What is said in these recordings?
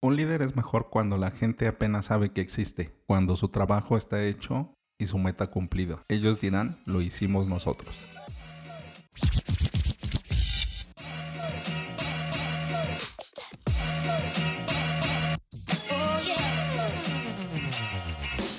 Un líder es mejor cuando la gente apenas sabe que existe, cuando su trabajo está hecho y su meta cumplido. Ellos dirán, lo hicimos nosotros.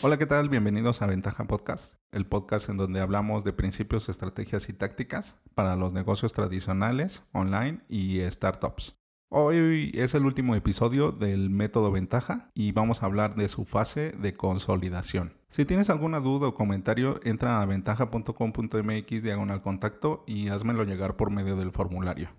Hola, ¿qué tal? Bienvenidos a Ventaja Podcast, el podcast en donde hablamos de principios, estrategias y tácticas para los negocios tradicionales, online y startups. Hoy es el último episodio del método ventaja y vamos a hablar de su fase de consolidación. Si tienes alguna duda o comentario, entra a ventaja.com.mx diagonal contacto y házmelo llegar por medio del formulario.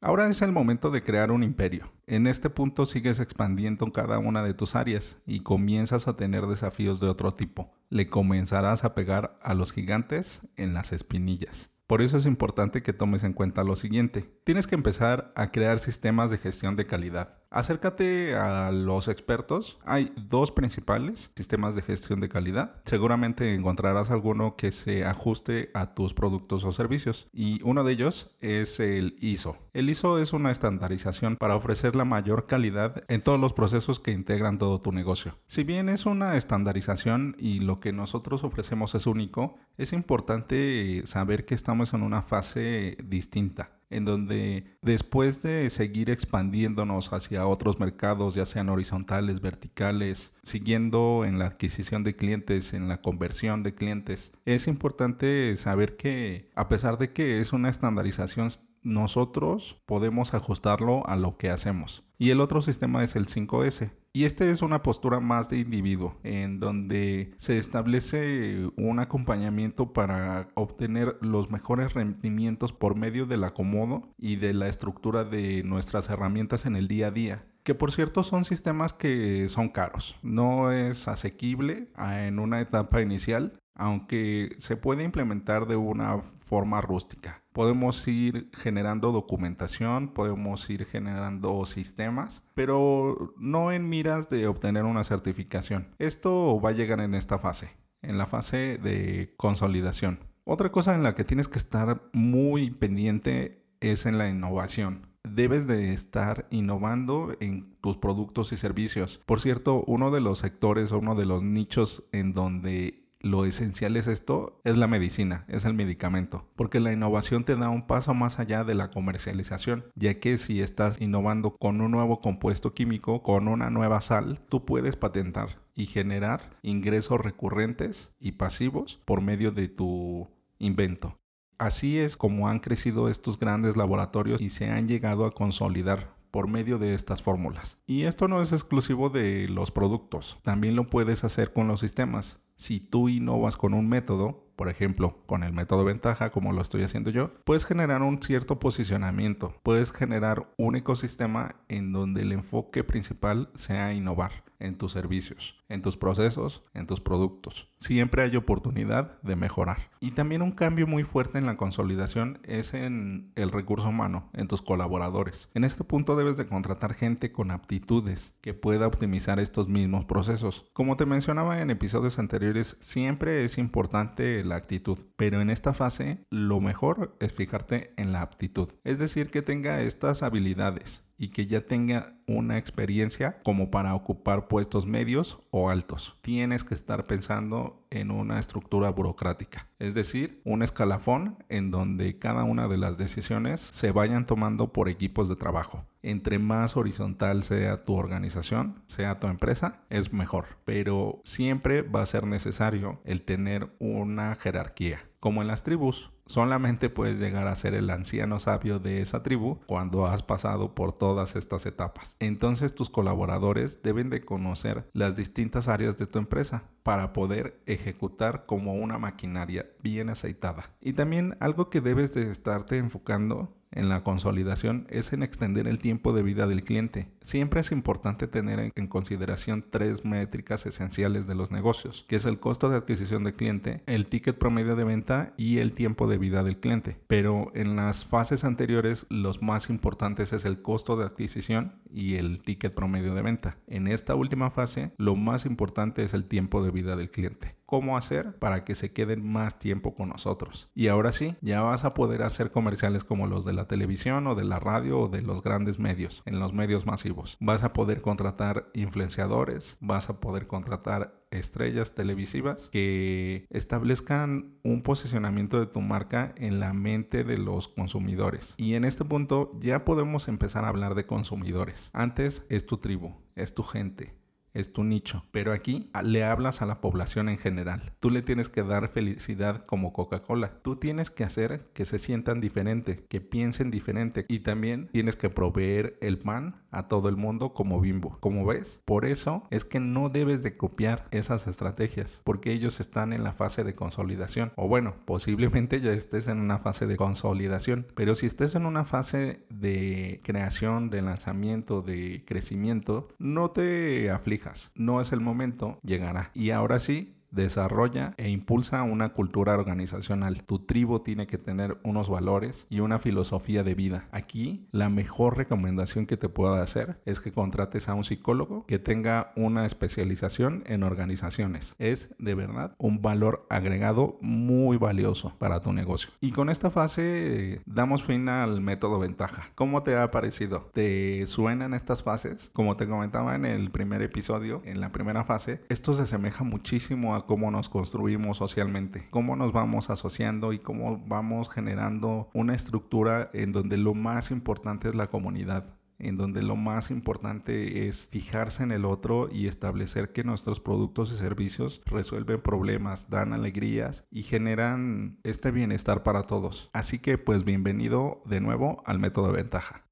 Ahora es el momento de crear un imperio. En este punto sigues expandiendo cada una de tus áreas y comienzas a tener desafíos de otro tipo. Le comenzarás a pegar a los gigantes en las espinillas. Por eso es importante que tomes en cuenta lo siguiente. Tienes que empezar a crear sistemas de gestión de calidad. Acércate a los expertos. Hay dos principales sistemas de gestión de calidad. Seguramente encontrarás alguno que se ajuste a tus productos o servicios. Y uno de ellos es el ISO. El ISO es una estandarización para ofrecer la mayor calidad en todos los procesos que integran todo tu negocio. Si bien es una estandarización y lo que nosotros ofrecemos es único, es importante saber que estamos en una fase distinta en donde después de seguir expandiéndonos hacia otros mercados, ya sean horizontales, verticales, siguiendo en la adquisición de clientes, en la conversión de clientes, es importante saber que a pesar de que es una estandarización, nosotros podemos ajustarlo a lo que hacemos. Y el otro sistema es el 5S. Y este es una postura más de individuo, en donde se establece un acompañamiento para obtener los mejores rendimientos por medio del acomodo y de la estructura de nuestras herramientas en el día a día que por cierto son sistemas que son caros. No es asequible en una etapa inicial, aunque se puede implementar de una forma rústica. Podemos ir generando documentación, podemos ir generando sistemas, pero no en miras de obtener una certificación. Esto va a llegar en esta fase, en la fase de consolidación. Otra cosa en la que tienes que estar muy pendiente es en la innovación debes de estar innovando en tus productos y servicios. Por cierto, uno de los sectores o uno de los nichos en donde lo esencial es esto, es la medicina, es el medicamento, porque la innovación te da un paso más allá de la comercialización, ya que si estás innovando con un nuevo compuesto químico, con una nueva sal, tú puedes patentar y generar ingresos recurrentes y pasivos por medio de tu invento. Así es como han crecido estos grandes laboratorios y se han llegado a consolidar por medio de estas fórmulas. Y esto no es exclusivo de los productos, también lo puedes hacer con los sistemas. Si tú innovas con un método, por ejemplo, con el método ventaja, como lo estoy haciendo yo, puedes generar un cierto posicionamiento, puedes generar un ecosistema en donde el enfoque principal sea innovar en tus servicios, en tus procesos, en tus productos. Siempre hay oportunidad de mejorar. Y también un cambio muy fuerte en la consolidación es en el recurso humano, en tus colaboradores. En este punto debes de contratar gente con aptitudes que pueda optimizar estos mismos procesos. Como te mencionaba en episodios anteriores, siempre es importante la actitud. Pero en esta fase, lo mejor es fijarte en la aptitud. Es decir, que tenga estas habilidades y que ya tenga una experiencia como para ocupar puestos medios o altos. Tienes que estar pensando en una estructura burocrática, es decir, un escalafón en donde cada una de las decisiones se vayan tomando por equipos de trabajo. Entre más horizontal sea tu organización, sea tu empresa, es mejor, pero siempre va a ser necesario el tener una jerarquía. Como en las tribus, solamente puedes llegar a ser el anciano sabio de esa tribu cuando has pasado por todas estas etapas. Entonces tus colaboradores deben de conocer las distintas áreas de tu empresa para poder ejecutar como una maquinaria bien aceitada. Y también algo que debes de estarte enfocando en la consolidación es en extender el tiempo de vida del cliente. Siempre es importante tener en consideración tres métricas esenciales de los negocios, que es el costo de adquisición del cliente, el ticket promedio de venta y el tiempo de vida del cliente. Pero en las fases anteriores los más importantes es el costo de adquisición y el ticket promedio de venta. En esta última fase lo más importante es el tiempo de vida del cliente. cómo hacer para que se queden más tiempo con nosotros. Y ahora sí, ya vas a poder hacer comerciales como los de la televisión o de la radio o de los grandes medios, en los medios masivos. Vas a poder contratar influenciadores, vas a poder contratar estrellas televisivas que establezcan un posicionamiento de tu marca en la mente de los consumidores. Y en este punto ya podemos empezar a hablar de consumidores. Antes es tu tribu, es tu gente, es tu nicho. Pero aquí le hablas a la población en general. Tú le tienes que dar felicidad como Coca-Cola. Tú tienes que hacer que se sientan diferente, que piensen diferente. Y también tienes que proveer el pan a todo el mundo como bimbo. Como ves, por eso es que no debes de copiar esas estrategias, porque ellos están en la fase de consolidación. O bueno, posiblemente ya estés en una fase de consolidación. Pero si estés en una fase de creación, de lanzamiento, de crecimiento, no te aflijas no es el momento, llegará. Y ahora sí, desarrolla e impulsa una cultura organizacional. Tu tribu tiene que tener unos valores y una filosofía de vida. Aquí la mejor recomendación que te puedo hacer es que contrates a un psicólogo que tenga una especialización en organizaciones. Es de verdad un valor agregado muy valioso para tu negocio. Y con esta fase damos fin al método ventaja. ¿Cómo te ha parecido? ¿Te suenan estas fases? Como te comentaba en el primer episodio, en la primera fase, esto se asemeja muchísimo cómo nos construimos socialmente, cómo nos vamos asociando y cómo vamos generando una estructura en donde lo más importante es la comunidad en donde lo más importante es fijarse en el otro y establecer que nuestros productos y servicios resuelven problemas, dan alegrías y generan este bienestar para todos. Así que pues bienvenido de nuevo al método de ventaja.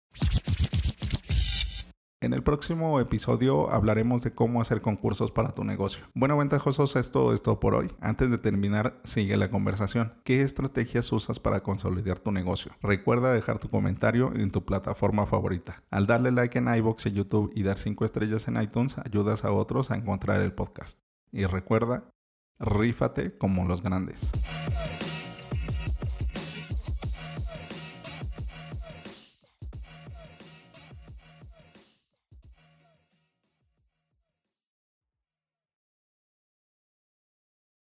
En el próximo episodio hablaremos de cómo hacer concursos para tu negocio. Bueno, ventajosos, esto es todo por hoy. Antes de terminar, sigue la conversación. ¿Qué estrategias usas para consolidar tu negocio? Recuerda dejar tu comentario en tu plataforma favorita. Al darle like en iBox y YouTube y dar 5 estrellas en iTunes, ayudas a otros a encontrar el podcast. Y recuerda, rífate como los grandes.